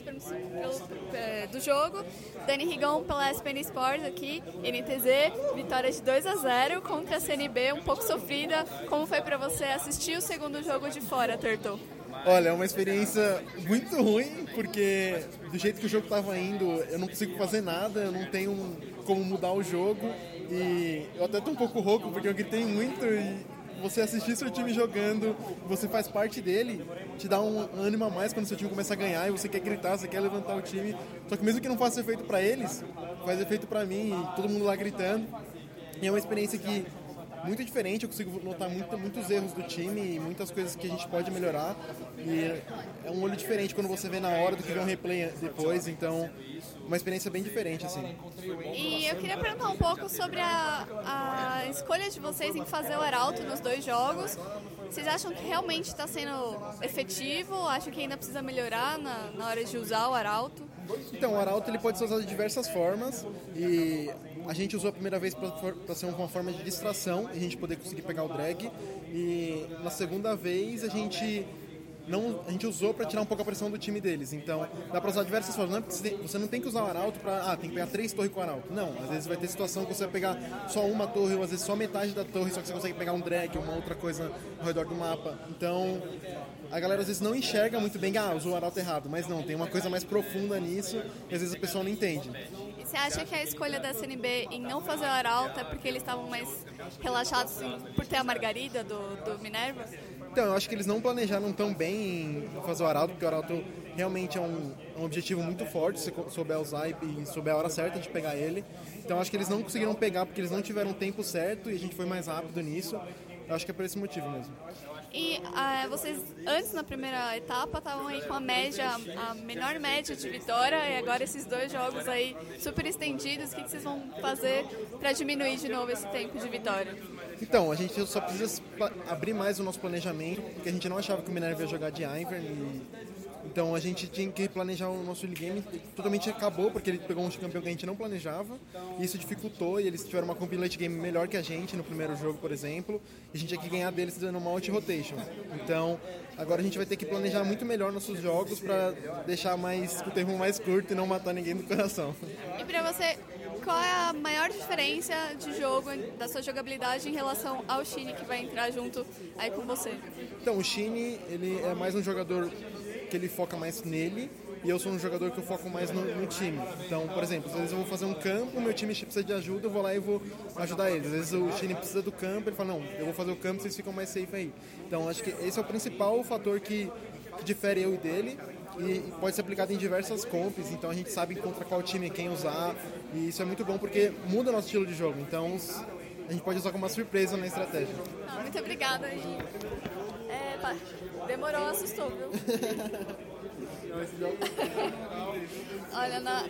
perguntas pelo, é, do jogo. Dani Rigon pela SPN Sports aqui, NTZ, vitória de 2 a 0 contra a CNB, um pouco sofrida. Como foi para você assistir o segundo jogo de fora, Turtle? Olha, é uma experiência muito ruim, porque do jeito que o jogo estava indo, eu não consigo fazer nada, eu não tenho como mudar o jogo. E eu até tô um pouco rouco, porque eu gritei muito e você assistir seu time jogando, você faz parte dele, te dá um ânimo a mais quando seu time começa a ganhar e você quer gritar, você quer levantar o time. Só que mesmo que não faça efeito para eles, faz efeito para mim e todo mundo lá gritando. E é uma experiência que muito diferente, eu consigo notar muito, muitos erros do time e muitas coisas que a gente pode melhorar. E é um olho diferente quando você vê na hora do que vê um replay depois, então uma experiência bem diferente assim. E eu queria perguntar um pouco sobre a, a escolha de vocês em fazer o Arauto nos dois jogos. Vocês acham que realmente está sendo efetivo? Acham que ainda precisa melhorar na, na hora de usar o Arauto? Então, o Arauto ele pode ser usado de diversas formas e a gente usou a primeira vez para ser uma forma de distração e a gente poder conseguir pegar o drag e na segunda vez a gente não, a gente usou para tirar um pouco a pressão do time deles. Então, dá para usar diversas formas. Não é porque você, não tem que usar o arauto para, ah, tem que pegar três torres com o arauto. Não, às vezes vai ter situação que você vai pegar só uma torre, ou às vezes só metade da torre, só que você consegue pegar um drag, uma outra coisa ao redor do mapa. Então, a galera às vezes não enxerga muito bem, ah, usou o arauto errado. Mas não, tem uma coisa mais profunda nisso, e às vezes a pessoa não entende. E você acha que a escolha da CNB em não fazer o arauto é porque eles estavam mais relaxados por ter a Margarida do, do Minerva? Então, eu acho que eles não planejaram tão bem fazer o Arauto, porque o Arauto realmente é um, um objetivo muito forte, se souber usar e souber a hora certa de pegar ele. Então, acho que eles não conseguiram pegar porque eles não tiveram o tempo certo e a gente foi mais rápido nisso. Eu acho que é por esse motivo mesmo. E uh, vocês, antes na primeira etapa, estavam aí com a média, a menor média de vitória, e agora esses dois jogos aí super estendidos, o que, que vocês vão fazer para diminuir de novo esse tempo de vitória? Então, a gente só precisa abrir mais o nosso planejamento, porque a gente não achava que o Minerva ia jogar de Ivern e então a gente tinha que planejar o nosso game, totalmente acabou, porque ele pegou um campeão que a gente não planejava, e isso dificultou, e eles tiveram uma compilate game melhor que a gente no primeiro jogo, por exemplo, e a gente tinha que ganhar deles dando uma out rotation. Então agora a gente vai ter que planejar muito melhor nossos jogos para deixar mais o tempo mais curto e não matar ninguém do coração. E para você, qual é a maior diferença de jogo da sua jogabilidade em relação ao Shine que vai entrar junto aí com você? Então, o Shine, ele é mais um jogador que ele foca mais nele e eu sou um jogador que eu foco mais no, no, time. Então, por exemplo, às vezes eu vou fazer um campo, meu time precisa de ajuda, eu vou lá e vou ajudar eles. Às vezes o time precisa do campo, ele fala, não, eu vou fazer o campo, vocês ficam mais safe aí. Então, acho que esse é o principal fator que, que difere eu e dele e pode ser aplicado em diversas comps, então a gente sabe contra qual time quem usar, e isso é muito bom porque muda o nosso estilo de jogo, então a gente pode usar como uma surpresa na estratégia. Não, muito obrigada. E, é, tá. Demorou, assustou, viu? Olha, na,